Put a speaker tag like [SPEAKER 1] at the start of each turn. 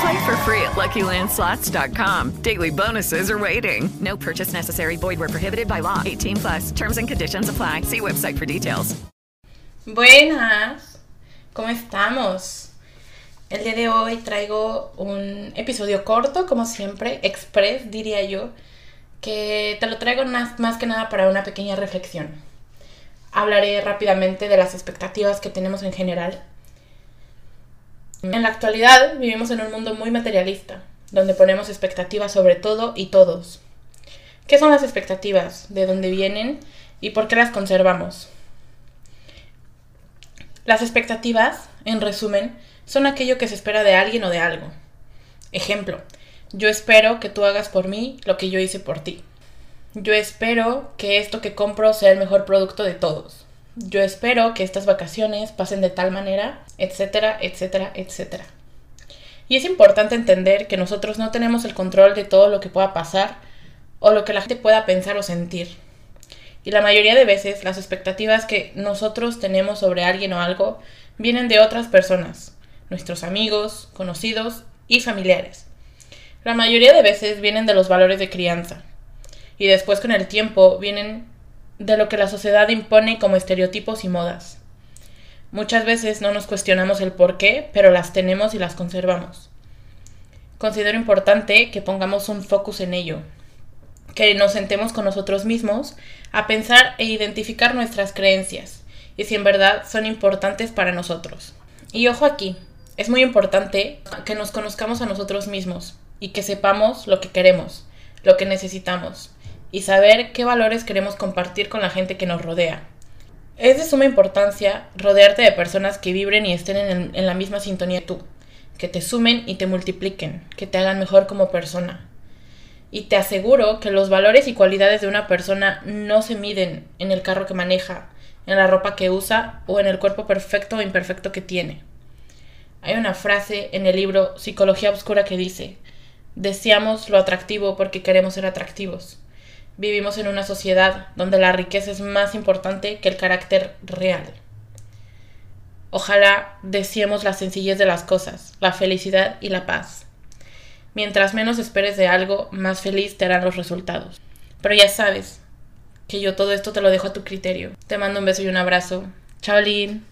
[SPEAKER 1] Play for free at LuckyLandSlots.com. Daily bonuses are waiting. No purchase necessary. Void were prohibited by law. 18 plus. Terms and conditions apply. See website for details.
[SPEAKER 2] Buenas. ¿Cómo estamos? El día de hoy traigo un episodio corto, como siempre, express, diría yo, que te lo traigo más que nada para una pequeña reflexión. Hablaré rápidamente de las expectativas que tenemos en general en la actualidad vivimos en un mundo muy materialista, donde ponemos expectativas sobre todo y todos. ¿Qué son las expectativas? ¿De dónde vienen? ¿Y por qué las conservamos? Las expectativas, en resumen, son aquello que se espera de alguien o de algo. Ejemplo, yo espero que tú hagas por mí lo que yo hice por ti. Yo espero que esto que compro sea el mejor producto de todos yo espero que estas vacaciones pasen de tal manera, etcétera, etcétera, etcétera. Y es importante entender que nosotros no tenemos el control de todo lo que pueda pasar o lo que la gente pueda pensar o sentir. Y la mayoría de veces las expectativas que nosotros tenemos sobre alguien o algo vienen de otras personas, nuestros amigos, conocidos y familiares. La mayoría de veces vienen de los valores de crianza. Y después con el tiempo vienen de lo que la sociedad impone como estereotipos y modas. Muchas veces no nos cuestionamos el por qué, pero las tenemos y las conservamos. Considero importante que pongamos un focus en ello, que nos sentemos con nosotros mismos a pensar e identificar nuestras creencias y si en verdad son importantes para nosotros. Y ojo aquí, es muy importante que nos conozcamos a nosotros mismos y que sepamos lo que queremos, lo que necesitamos, y saber qué valores queremos compartir con la gente que nos rodea. Es de suma importancia rodearte de personas que vibren y estén en, la misma sintonía que tú, que te sumen y te multipliquen, que te hagan mejor como persona. Y te aseguro que los valores y cualidades de una persona no se miden en el carro que maneja, en la ropa que usa o en el cuerpo perfecto o imperfecto que tiene. Hay una frase en el libro Psicología Obscura que dice, deseamos lo atractivo porque queremos ser atractivos. Vivimos en una sociedad donde la riqueza es más importante que el carácter real. Ojalá deseemos la sencillez de las cosas, la felicidad y la paz. Mientras menos esperes de algo, más feliz te harán los resultados. Pero ya sabes que yo todo esto te lo dejo a tu criterio. Te mando un beso y un abrazo. Chao, Lynn.